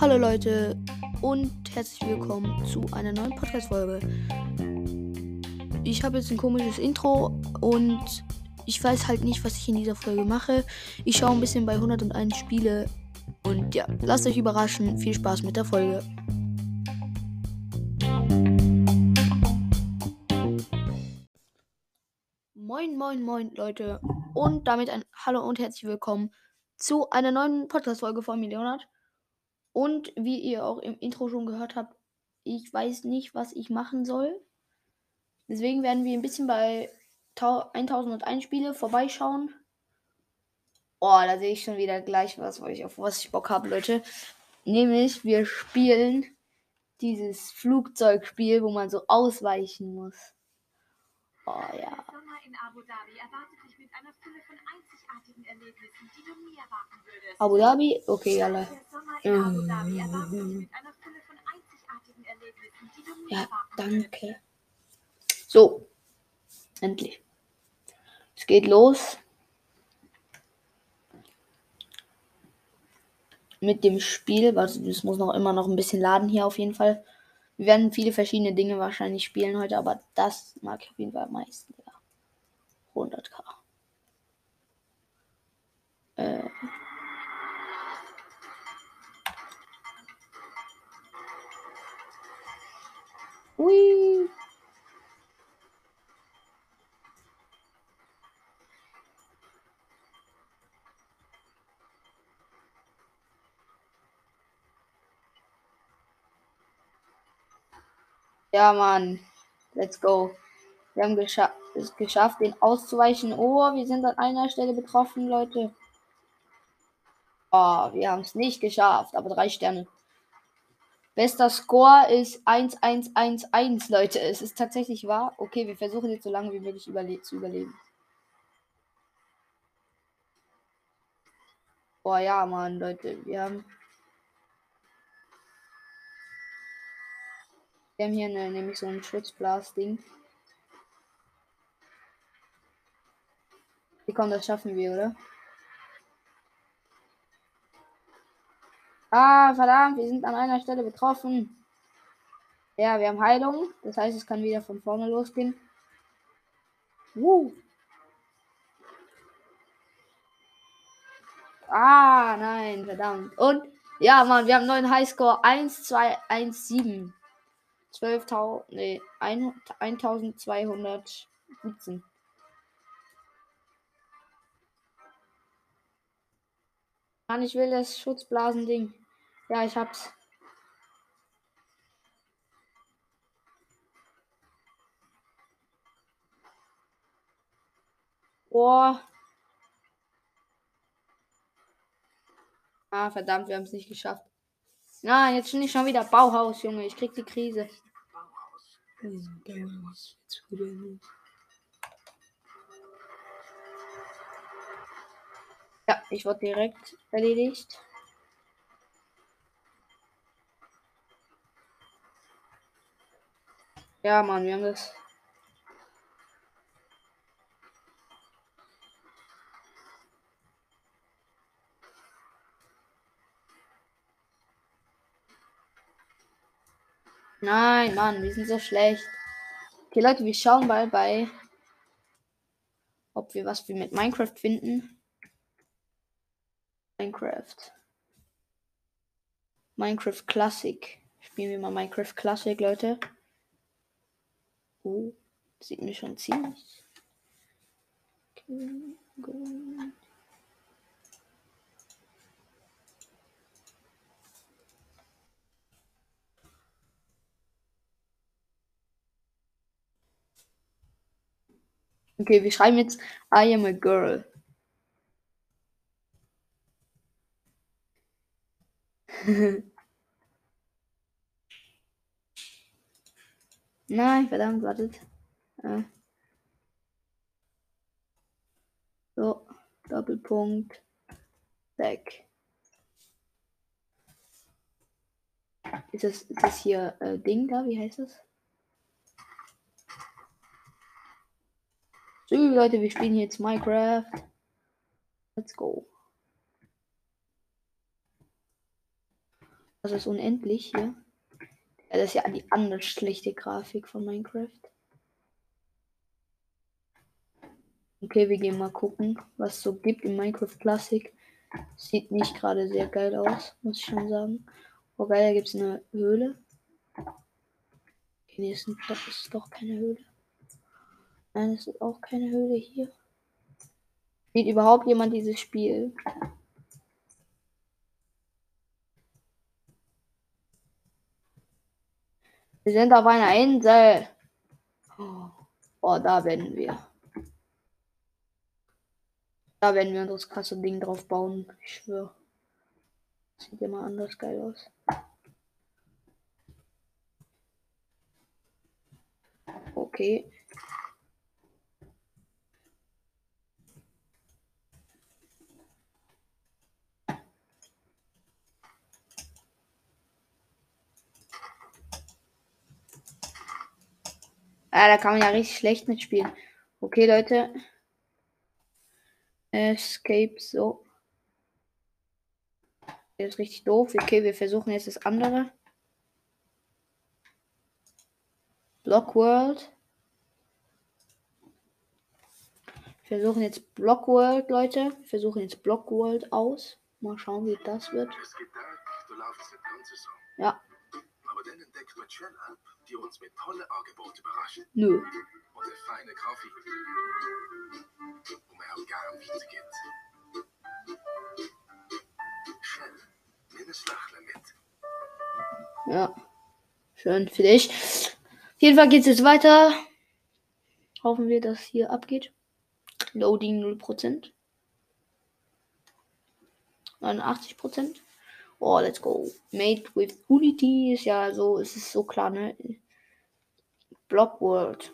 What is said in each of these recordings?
Hallo Leute und herzlich willkommen zu einer neuen Podcast-Folge. Ich habe jetzt ein komisches Intro und ich weiß halt nicht, was ich in dieser Folge mache. Ich schaue ein bisschen bei 101 Spiele und ja, lasst euch überraschen. Viel Spaß mit der Folge. Moin, moin, Leute. Und damit ein Hallo und herzlich willkommen zu einer neuen Podcast-Folge von mir, Leonard. Und wie ihr auch im Intro schon gehört habt, ich weiß nicht, was ich machen soll. Deswegen werden wir ein bisschen bei 1001 Spiele vorbeischauen. Oh, da sehe ich schon wieder gleich was, ich, auf was ich Bock habe, Leute. Nämlich, wir spielen dieses Flugzeugspiel, wo man so ausweichen muss. Oh ja. Abu Dhabi? Okay, alle. Ja, danke. So. Endlich. Es geht los. Mit dem Spiel. Also, das muss noch immer noch ein bisschen laden hier auf jeden Fall. Wir werden viele verschiedene Dinge wahrscheinlich spielen heute, aber das mag ich auf jeden Fall am meisten. Ja. 100k. Äh. Ui. Ja, Mann. Let's go. Wir haben gescha es geschafft, den auszuweichen. Oh, wir sind an einer Stelle betroffen, Leute. Oh, wir haben es nicht geschafft, aber drei Sterne. Bester Score ist 1111, Leute. Es ist tatsächlich wahr. Okay, wir versuchen jetzt so lange wie möglich überle zu überleben. Oh ja, Mann, Leute. Wir haben Wir haben hier eine, nämlich so ein Schutzblas-Ding. Wie kommt das schaffen wir, oder? Ah, verdammt, wir sind an einer Stelle betroffen. Ja, wir haben Heilung. Das heißt, es kann wieder von vorne losgehen. Uh. Ah, nein, verdammt. Und ja, Mann, wir haben neuen Highscore 1, 2, 1, 7. 12.000, nee, 1217. Mann, ich will das Schutzblasending. Ja, ich hab's. Boah. Ah, verdammt, wir haben es nicht geschafft. Na, jetzt bin ich schon wieder Bauhaus, Junge. Ich krieg die Krise. Ja, ich wurde direkt erledigt. Ja, Mann, wir haben das Nein, Mann, wir sind so schlecht. Okay, Leute, wir schauen mal bei, ob wir was wir mit Minecraft finden. Minecraft. Minecraft Classic. Spielen wir mal Minecraft Classic, Leute. Oh, sieht mir schon ziemlich. Okay. Okay, wir schreiben jetzt I am a girl. Nein, verdammt, wartet. Äh. So, Doppelpunkt. Back. Ist das, ist das hier äh, Ding da? Wie heißt das? So, Leute, wir spielen jetzt Minecraft. Let's go. Das ist unendlich hier. Ja, das ist ja die andere schlechte Grafik von Minecraft. Okay, wir gehen mal gucken, was es so gibt in Minecraft Classic. Sieht nicht gerade sehr geil aus, muss ich schon sagen. Oh geil, da gibt es eine Höhle. Okay, nee, ist, ist doch keine Höhle. Nein, es ist auch keine Höhle hier. Spielt überhaupt jemand dieses Spiel? Wir sind auf einer Insel. Oh, da werden wir. Da werden wir das krasse Ding drauf bauen. Ich schwöre. Sieht immer anders geil aus. Okay. Ah, da kann man ja richtig schlecht mitspielen. Okay, Leute. Escape, so. Das ist richtig doof. Okay, wir versuchen jetzt das andere. Block World. Wir versuchen jetzt Block World, Leute. Wir versuchen jetzt Block World aus. Mal schauen, wie das wird. Ja. Dann entdeckt man Channel, die uns mit tollen Angeboten überraschen. Nö. Und eine feine Kaffee. Wo man auch gerne weitergeht. Shell, nimm ein Lächeln mit. Ja. Schön für dich. Auf jeden Fall geht es jetzt weiter. Hoffen wir, dass hier abgeht. Loading 0%. 89%. Oh, let's go. Made with Unity ist ja so, es ist so klar, ne? Block World.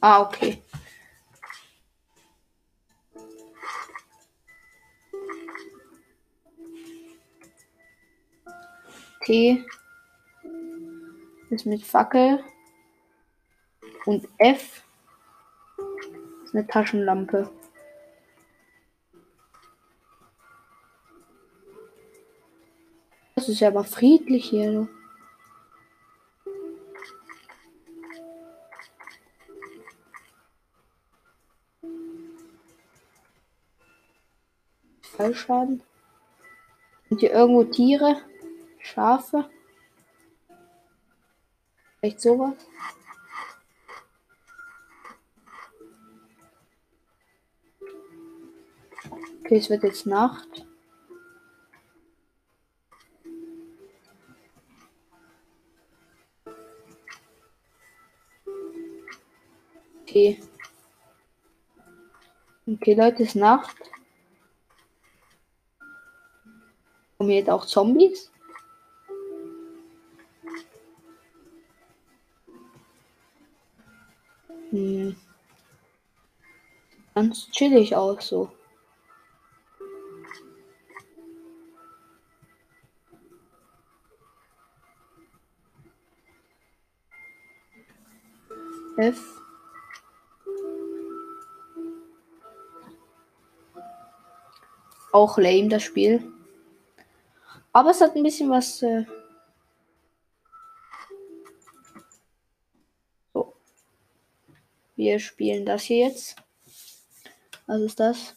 Ah, okay. Ist mit Fackel und F ist eine Taschenlampe. Das ist ja aber friedlich hier. Fallschaden. Sind hier irgendwo Tiere? Schafe. Vielleicht sowas. Okay, es wird jetzt Nacht. Okay. Okay, Leute, es ist Nacht. Kommen jetzt auch Zombies? Hm. Ganz chillig aus so. F. Auch lame das Spiel. Aber es hat ein bisschen was. Äh Wir spielen das hier jetzt. Was ist das?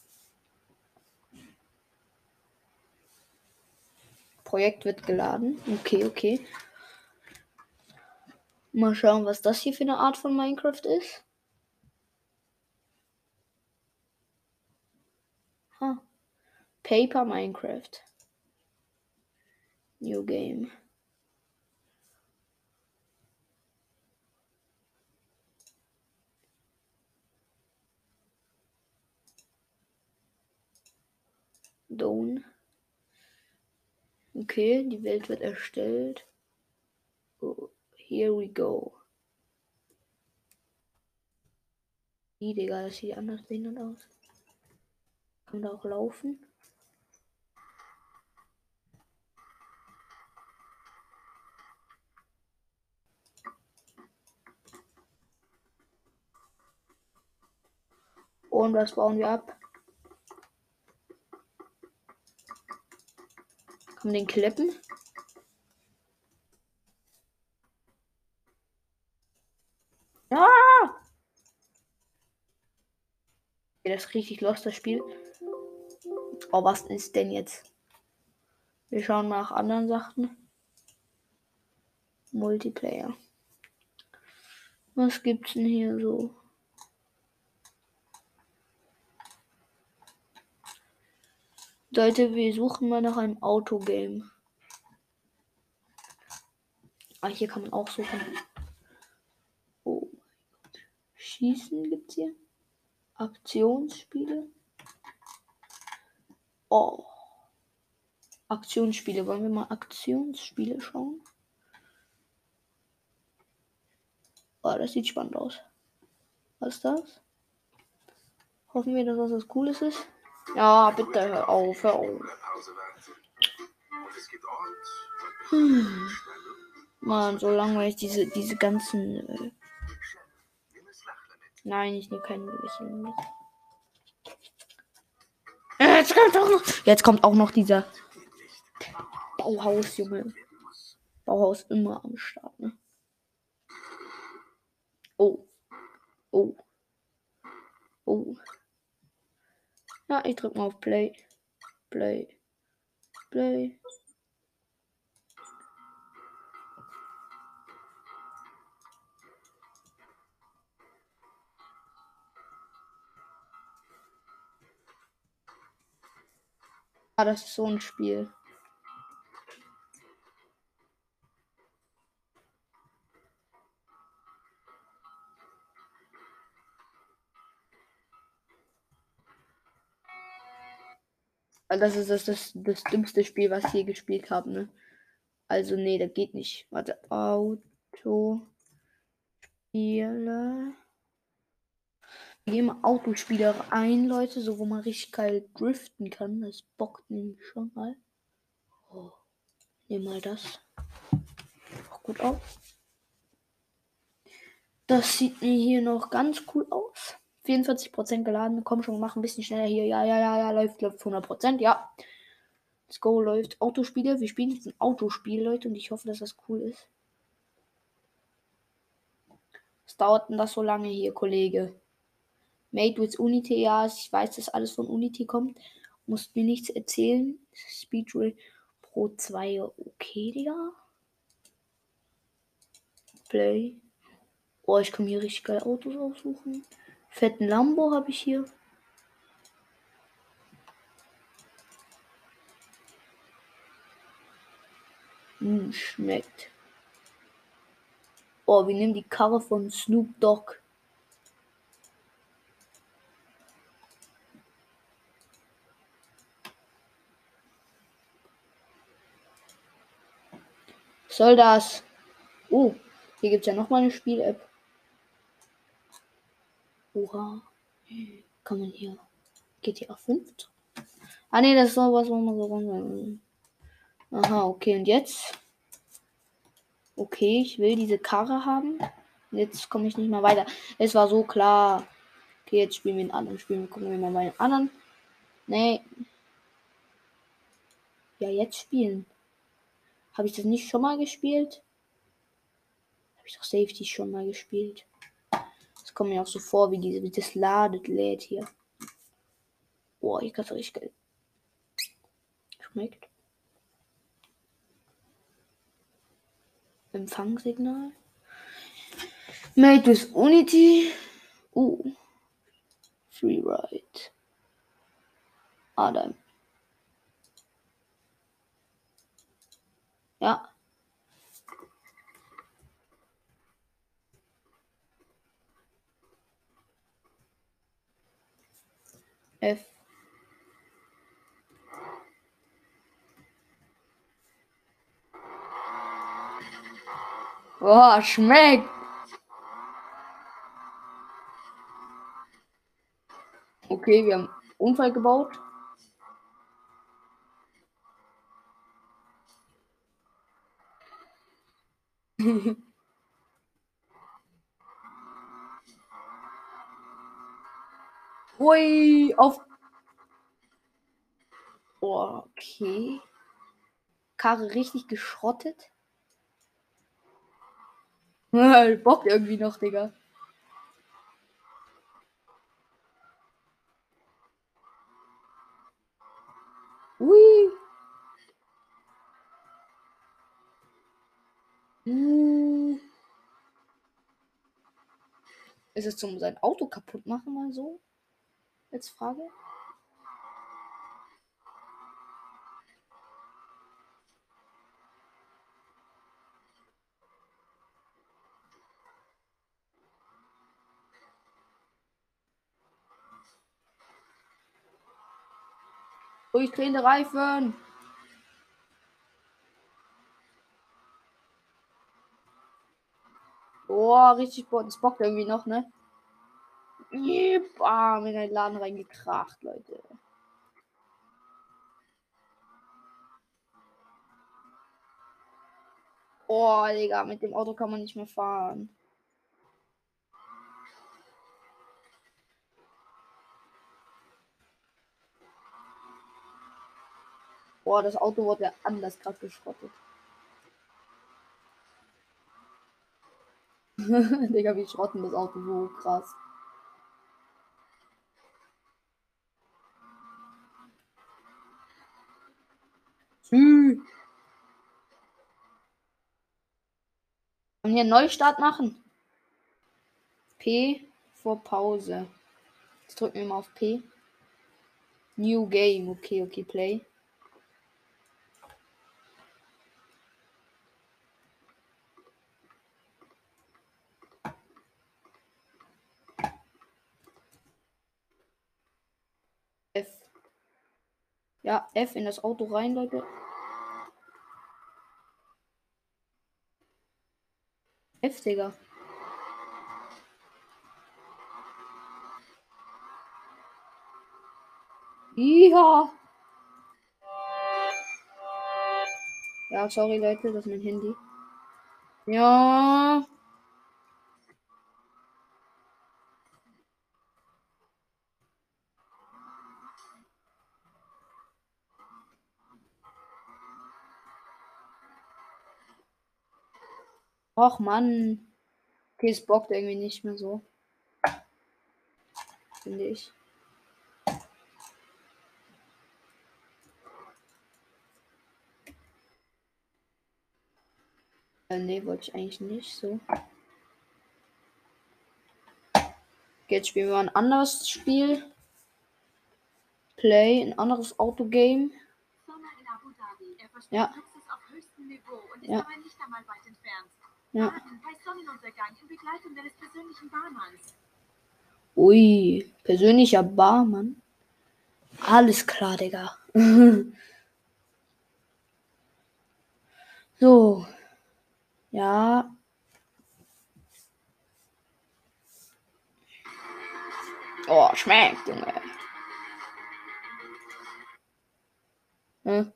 Projekt wird geladen. Okay, okay. Mal schauen, was das hier für eine Art von Minecraft ist. Huh. Paper Minecraft. New Game. Dawn. Okay, die Welt wird erstellt. Oh, here we go. Wie, Digga, das sieht anders behindert aus. Kann da auch laufen. Und was bauen wir ab? Man den klippen? Ja! Okay, das ist richtig los, das Spiel. Oh, was ist denn jetzt? Wir schauen nach anderen Sachen. Multiplayer. Was gibt's denn hier so? Leute, wir suchen mal nach einem Autogame. Ah, hier kann man auch suchen. Oh mein Gott. Schießen gibt's hier. Aktionsspiele. Oh. Aktionsspiele. Wollen wir mal Aktionsspiele schauen? Oh, das sieht spannend aus. Was ist das? Hoffen wir, dass das was Cooles ist. Ja, bitte hör auf, hör auf. Hm. Mann, so langweilig diese, diese ganzen. Äh Nein, ich nehme keinen Lächeln mit. Jetzt kommt auch noch, jetzt kommt auch noch dieser Bauhaus, Junge. Bauhaus immer am Start, ne? Oh. Oh. Oh. Ja, ich drück mal auf Play. Play. Play. Ah, das ist so ein Spiel. Das ist das, das, das dümmste Spiel, was ich je gespielt habe, ne? Also, nee, das geht nicht. Warte, Auto. Spiele. Wir gehen mal Autospiele ein, Leute, so wo man richtig geil driften kann. Das bockt nämlich schon mal. Oh, nehmen mal das. Auch gut aus. Das sieht mir hier noch ganz cool aus. 44% geladen. Komm schon, mach ein bisschen schneller hier. Ja, ja, ja, ja, läuft, läuft 100%. Ja. Let's go, läuft. Autospiele. Wir spielen jetzt ein Autospiel, Leute, und ich hoffe, dass das cool ist. Was dauert denn das so lange hier, Kollege? Made with Unity, ja, ich weiß, dass alles von Unity kommt. Musst mir nichts erzählen. Speedray Pro 2, okay, Digga. Play. Oh, ich kann hier richtig geile Autos aussuchen. Fetten Lambo habe ich hier. Hm, schmeckt. Oh, wir nehmen die Karre von Snoop Dogg. soll das? Oh, hier gibt es ja nochmal eine Spiel-App. Oha. Kann man hier GTA 5? Ah ne, das ist sowas, wo man so rum. Aha, okay, und jetzt? Okay, ich will diese Karre haben. Jetzt komme ich nicht mehr weiter. Es war so klar. Okay, jetzt spielen wir einen anderen Spiel. Gucken wir mal bei den anderen. Nee. Ja, jetzt spielen. Habe ich das nicht schon mal gespielt? Habe ich doch Safety schon mal gespielt. Das kommt mir auch so vor, wie, diese, wie das ladet, lädt hier. Boah, ich kann es richtig geil. Schmeckt. Empfangssignal. Made with Unity. Uh. Freeride. Adam. Ja. F. Boah, schmeckt. Okay, wir haben Unfall gebaut. Hui, auf. Oh, okay. Karre richtig geschrottet. Bockt irgendwie noch, Digga. Ui. Uh. Ist es zum sein Auto kaputt machen mal so? Als Frage. Durchdrehende Reifen. Boah, richtig boah, das bockt irgendwie noch, ne? Bam, in den Laden reingekracht, Leute. Boah, Digga, mit dem Auto kann man nicht mehr fahren. Boah, das Auto wurde anders gerade geschrottet. Digga, wie schrotten das Auto so krass. Hm. Und hier Neustart machen. P vor Pause. Jetzt drücken wir mal auf P. New Game. Okay, okay, Play. F. Ja, F in das Auto rein, Leute. F, Digga. Ja. Ja, sorry Leute, das ist mein Handy. Ja. Och Mann. Okay, es bockt irgendwie nicht mehr so. Finde ich. Äh, nee, wollte ich eigentlich nicht so. Jetzt spielen wir ein anderes Spiel. Play, ein anderes Autogame. Ja. Ja. Ja. Ui, persönlicher Barmann. Alles klar, Digga. so. Ja. Oh, schmeckt, Junge. Hm?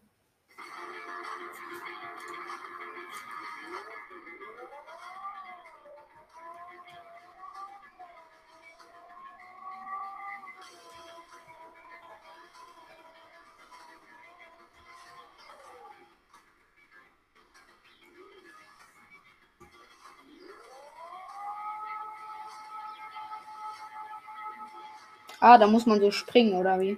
Ah, da muss man so springen, oder wie?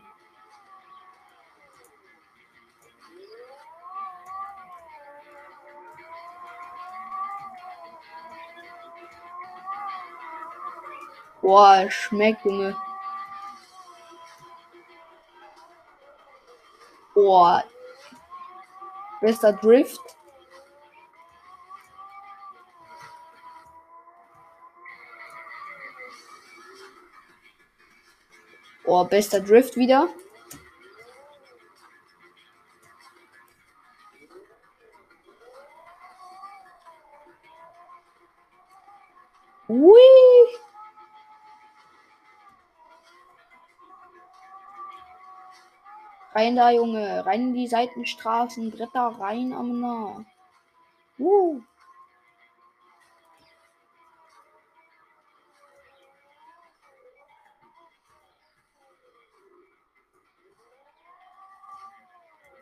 Boah, schmeckt, Junge. Boah. Bester Drift. Oh, bester Drift wieder. Ui. Rein da, Junge. Rein in die Seitenstraßen. Bretter rein, Amna. Uh.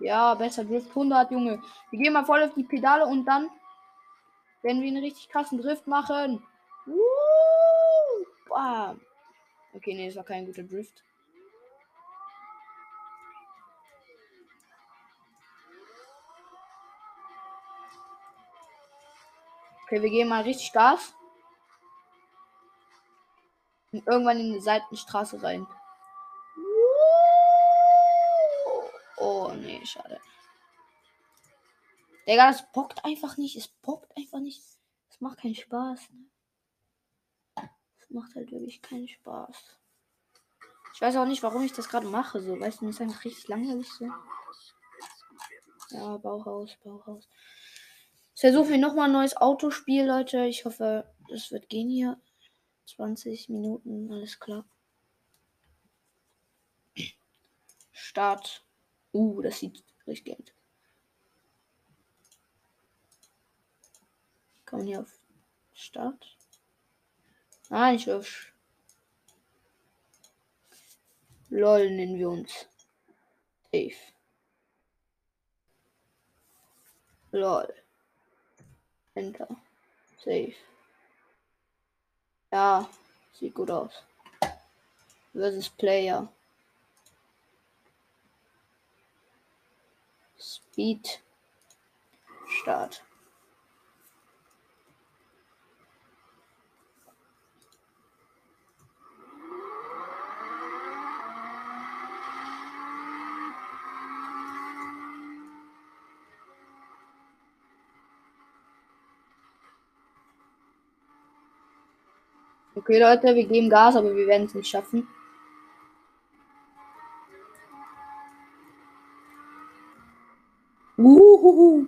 Ja, besser Drift 100, Junge. Wir gehen mal voll auf die Pedale und dann werden wir einen richtig krassen Drift machen. Bam. Okay, nee, das war kein guter Drift. Okay, wir gehen mal richtig Gas. Und irgendwann in die Seitenstraße rein. Schade. Digga, das bockt einfach nicht. Es bockt einfach nicht. Es macht keinen Spaß. Ne? Es macht halt wirklich keinen Spaß. Ich weiß auch nicht, warum ich das gerade mache. So, weißt du, das ist einfach richtig langweilig so. Ja, Bauhaus, Bauhaus. Ich versuche mir nochmal ein neues Autospiel, Leute. Ich hoffe, es wird gehen hier. 20 Minuten, alles klar. Start. Uh, das sieht richtig gut. Kann man hier auf Start? Ah, ich auf. LOL nennen wir uns. Safe. LOL. Enter. Safe. Ja, sieht gut aus. Versus Player. Speed. Start. Okay, Leute, wir geben Gas, aber wir werden es nicht schaffen. Uhuhu.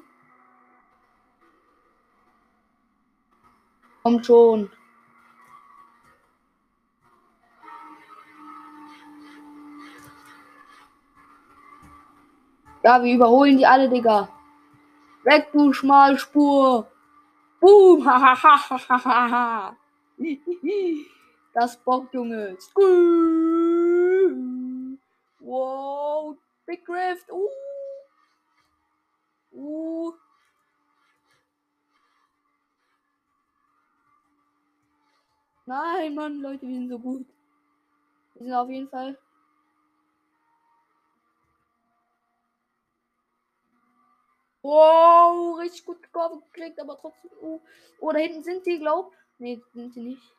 Kommt schon. Ja, wir überholen die alle, Digga. Weg, du Schmalspur. Boom. Das Bock, Junge. Wow. Big Rift. Uh. Uh. Nein, Mann, Leute, wir sind so gut. Wir sind auf jeden Fall. Wow, richtig gut Kurve gekriegt, aber trotzdem. Uh. Oh, da hinten sind sie, glaub. Nee, sind sie nicht.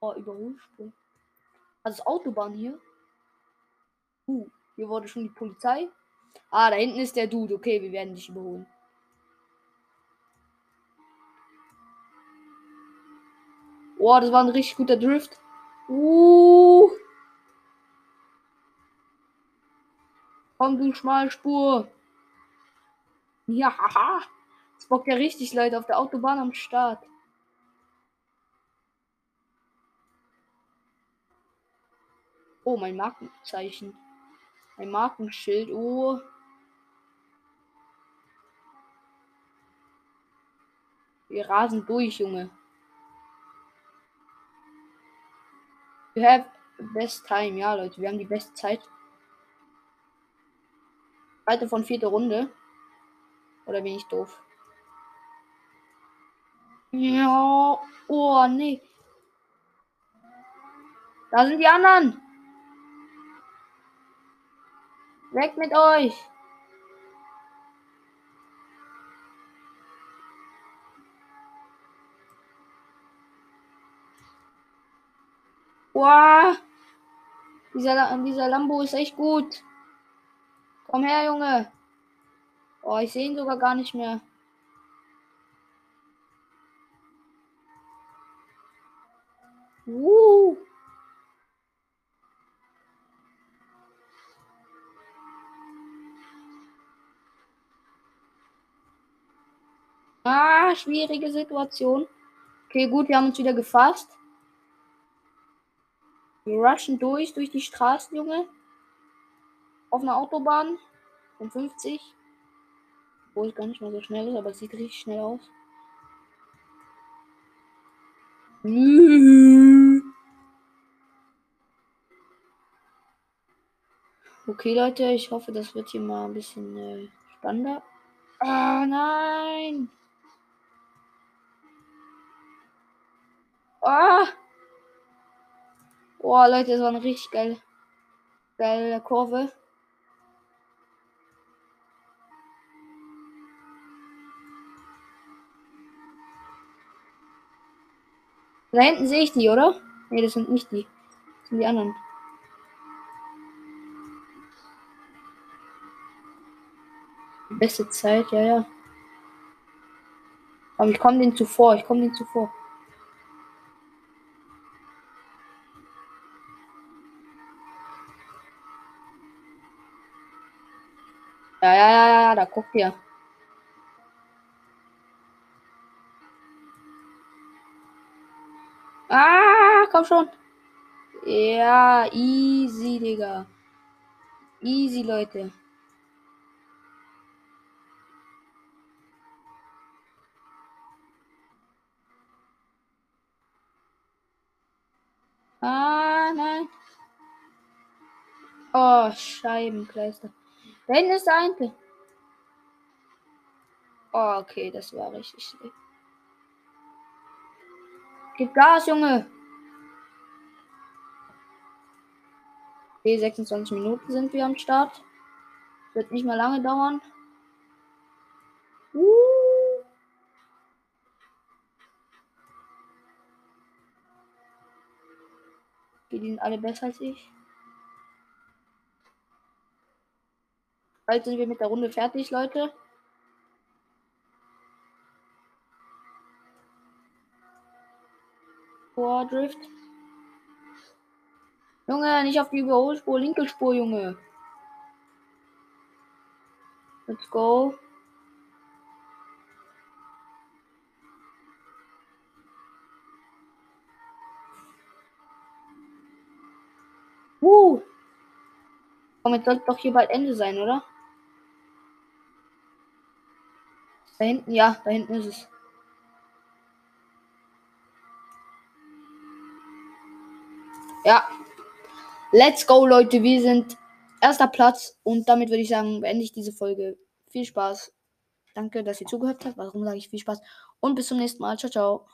Oh, Überholspur. Also Autobahn hier. Uh, hier wurde schon die Polizei. Ah, da hinten ist der Dude. Okay, wir werden dich überholen. Oh, das war ein richtig guter Drift. Uh. Komm, du Schmalspur. Ja, haha. Das bockt ja richtig, Leute, auf der Autobahn am Start. Oh, mein Markenzeichen. Ein Markenschild. Oh. Wir rasen durch, Junge. We have best time. Ja, Leute, wir haben die beste Zeit. Zweite von vierte Runde. Oder bin ich doof? Ja. Oh, nee. Da sind die anderen. Weg mit euch! Wow! Dieser, dieser Lambo ist echt gut. Komm her, Junge. Oh, ich sehe ihn sogar gar nicht mehr. Schwierige Situation. Okay, gut, wir haben uns wieder gefasst. Wir rushen durch, durch die Straßen, Junge. auf einer Autobahn von 50. Wo es gar nicht mal so schnell ist, aber es sieht richtig schnell aus. Okay, Leute, ich hoffe, das wird hier mal ein bisschen äh, spannender. Ah, nein! Ah! Oh, Leute, das war eine richtig geile, geile Kurve. Da hinten sehe ich die, oder? Ne, das sind nicht die. Das sind die anderen. Beste Zeit, ja, ja. Aber ich komme den zuvor, ich komme den zuvor. Ja, ja, ja, da guckt ihr. Ah, komm schon. Ja, easy, Digga. Easy, Leute. Ah, nein. Oh, Scheibenkleister. Ist der eine. Oh, okay, das war richtig schlecht. Gib Gas, Junge. Okay, 26 Minuten sind wir am Start. Wird nicht mehr lange dauern. Uh. Die sind alle besser als ich. Bald sind wir mit der Runde fertig, Leute. Vordrift. Junge, nicht auf die Überholspur, linke Spur, Junge. Let's go. Komm, jetzt sollte doch hier bald Ende sein, oder? Da hinten, ja, da hinten ist es. Ja. Let's go, Leute. Wir sind erster Platz. Und damit würde ich sagen, beende ich diese Folge. Viel Spaß. Danke, dass ihr zugehört habt. Warum sage ich viel Spaß? Und bis zum nächsten Mal. Ciao, ciao.